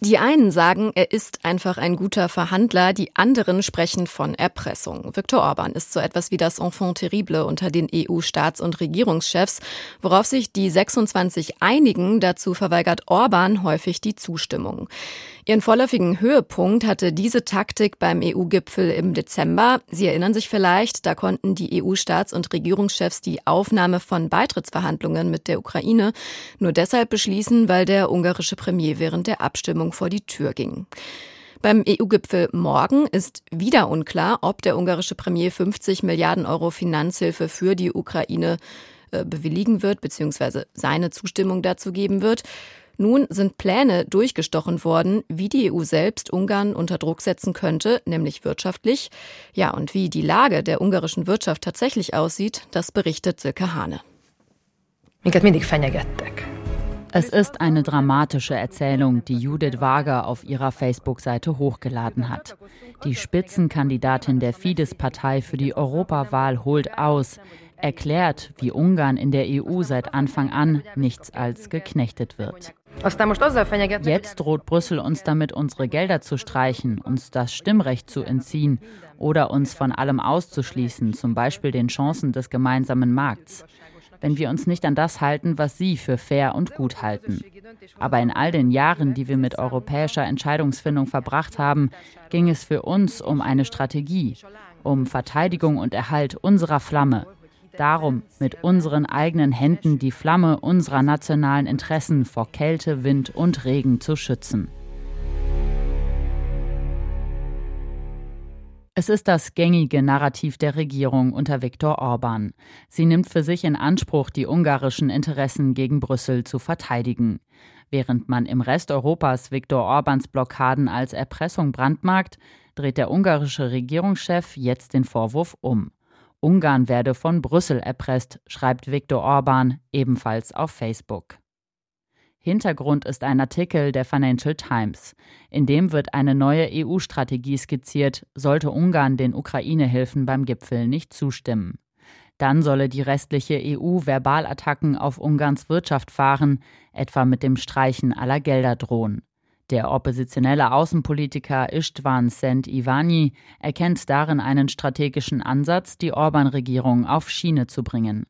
Die einen sagen, er ist einfach ein guter Verhandler, die anderen sprechen von Erpressung. Viktor Orban ist so etwas wie das Enfant terrible unter den EU-Staats- und Regierungschefs, worauf sich die 26 einigen, dazu verweigert Orban häufig die Zustimmung. Ihren vorläufigen Höhepunkt hatte diese Taktik beim EU-Gipfel im Dezember. Sie erinnern sich vielleicht, da konnten die EU-Staats- und Regierungschefs die Aufnahme von Beitrittsverhandlungen mit der Ukraine nur deshalb beschließen, weil der ungarische Premier während der Abstimmung vor die Tür ging. Beim EU-Gipfel morgen ist wieder unklar, ob der ungarische Premier 50 Milliarden Euro Finanzhilfe für die Ukraine äh, bewilligen wird, beziehungsweise seine Zustimmung dazu geben wird. Nun sind Pläne durchgestochen worden, wie die EU selbst Ungarn unter Druck setzen könnte, nämlich wirtschaftlich. Ja, und wie die Lage der ungarischen Wirtschaft tatsächlich aussieht, das berichtet Silke Hane. Es ist eine dramatische Erzählung, die Judith Wager auf ihrer Facebook-Seite hochgeladen hat. Die Spitzenkandidatin der Fidesz-Partei für die Europawahl holt aus, erklärt, wie Ungarn in der EU seit Anfang an nichts als geknechtet wird. Jetzt droht Brüssel uns damit, unsere Gelder zu streichen, uns das Stimmrecht zu entziehen oder uns von allem auszuschließen, zum Beispiel den Chancen des gemeinsamen Markts. Wenn wir uns nicht an das halten, was Sie für fair und gut halten. Aber in all den Jahren, die wir mit europäischer Entscheidungsfindung verbracht haben, ging es für uns um eine Strategie, um Verteidigung und Erhalt unserer Flamme, darum, mit unseren eigenen Händen die Flamme unserer nationalen Interessen vor Kälte, Wind und Regen zu schützen. Es ist das gängige Narrativ der Regierung unter Viktor Orban. Sie nimmt für sich in Anspruch, die ungarischen Interessen gegen Brüssel zu verteidigen. Während man im Rest Europas Viktor Orbans Blockaden als Erpressung brandmarkt, dreht der ungarische Regierungschef jetzt den Vorwurf um. Ungarn werde von Brüssel erpresst, schreibt Viktor Orban ebenfalls auf Facebook. Hintergrund ist ein Artikel der Financial Times. In dem wird eine neue EU-Strategie skizziert, sollte Ungarn den Ukraine-Hilfen beim Gipfel nicht zustimmen. Dann solle die restliche EU Verbalattacken auf Ungarns Wirtschaft fahren, etwa mit dem Streichen aller Gelder drohen. Der oppositionelle Außenpolitiker Istvan Sent Ivani erkennt darin einen strategischen Ansatz, die Orban-Regierung auf Schiene zu bringen.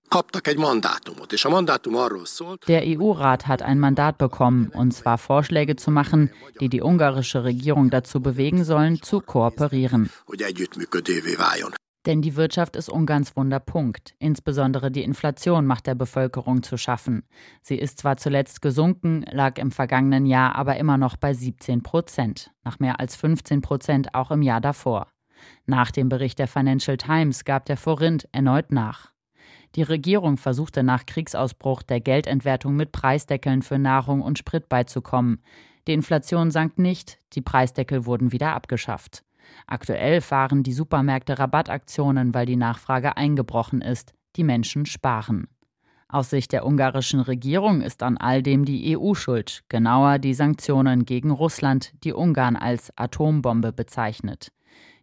Der EU-Rat hat ein Mandat bekommen, und zwar Vorschläge zu machen, die die ungarische Regierung dazu bewegen sollen, zu kooperieren. Denn die Wirtschaft ist Ungarns Wunderpunkt. Insbesondere die Inflation macht der Bevölkerung zu schaffen. Sie ist zwar zuletzt gesunken, lag im vergangenen Jahr aber immer noch bei 17 Prozent, nach mehr als 15 Prozent auch im Jahr davor. Nach dem Bericht der Financial Times gab der Forint erneut nach. Die Regierung versuchte nach Kriegsausbruch der Geldentwertung mit Preisdeckeln für Nahrung und Sprit beizukommen. Die Inflation sank nicht, die Preisdeckel wurden wieder abgeschafft. Aktuell fahren die Supermärkte Rabattaktionen, weil die Nachfrage eingebrochen ist. Die Menschen sparen. Aus Sicht der ungarischen Regierung ist an all dem die EU schuld, genauer die Sanktionen gegen Russland, die Ungarn als Atombombe bezeichnet.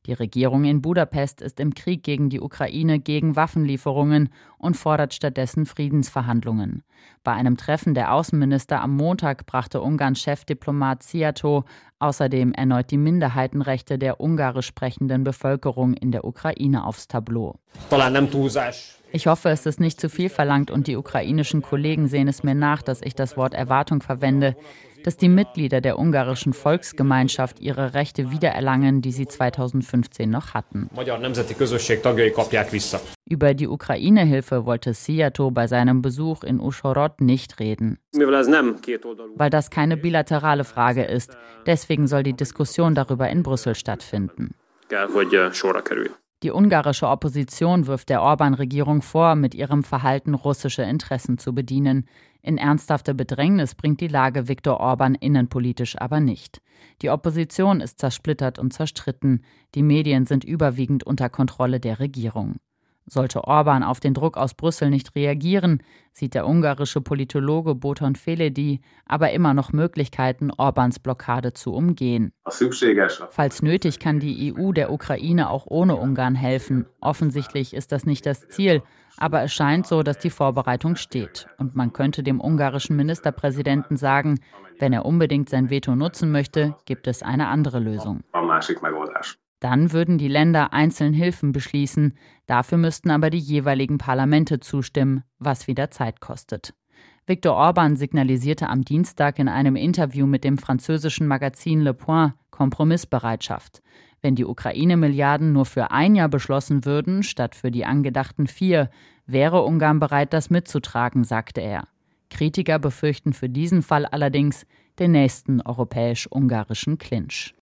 Die Regierung in Budapest ist im Krieg gegen die Ukraine gegen Waffenlieferungen und fordert stattdessen Friedensverhandlungen. Bei einem Treffen der Außenminister am Montag brachte Ungarns Chefdiplomat Siato außerdem erneut die Minderheitenrechte der ungarisch sprechenden Bevölkerung in der Ukraine aufs Tableau. Ich hoffe, es ist nicht zu viel verlangt und die ukrainischen Kollegen sehen es mir nach, dass ich das Wort Erwartung verwende dass die Mitglieder der ungarischen Volksgemeinschaft ihre Rechte wiedererlangen, die sie 2015 noch hatten. Über die Ukraine-Hilfe wollte Siato bei seinem Besuch in Uschhorod nicht reden. Weil das keine bilaterale Frage ist. Deswegen soll die Diskussion darüber in Brüssel stattfinden. Die ungarische Opposition wirft der Orban-Regierung vor, mit ihrem Verhalten russische Interessen zu bedienen. In ernsthafte Bedrängnis bringt die Lage Viktor Orban innenpolitisch aber nicht. Die Opposition ist zersplittert und zerstritten, die Medien sind überwiegend unter Kontrolle der Regierung. Sollte Orban auf den Druck aus Brüssel nicht reagieren, sieht der ungarische Politologe Boton Feledi aber immer noch Möglichkeiten, Orbans Blockade zu umgehen. Falls nötig kann die EU der Ukraine auch ohne Ungarn helfen. Offensichtlich ist das nicht das Ziel, aber es scheint so, dass die Vorbereitung steht. Und man könnte dem ungarischen Ministerpräsidenten sagen, wenn er unbedingt sein Veto nutzen möchte, gibt es eine andere Lösung. Dann würden die Länder einzeln Hilfen beschließen, dafür müssten aber die jeweiligen Parlamente zustimmen, was wieder Zeit kostet. Viktor Orban signalisierte am Dienstag in einem Interview mit dem französischen Magazin Le Point Kompromissbereitschaft. Wenn die Ukraine-Milliarden nur für ein Jahr beschlossen würden, statt für die angedachten vier, wäre Ungarn bereit, das mitzutragen, sagte er. Kritiker befürchten für diesen Fall allerdings den nächsten europäisch-ungarischen Clinch.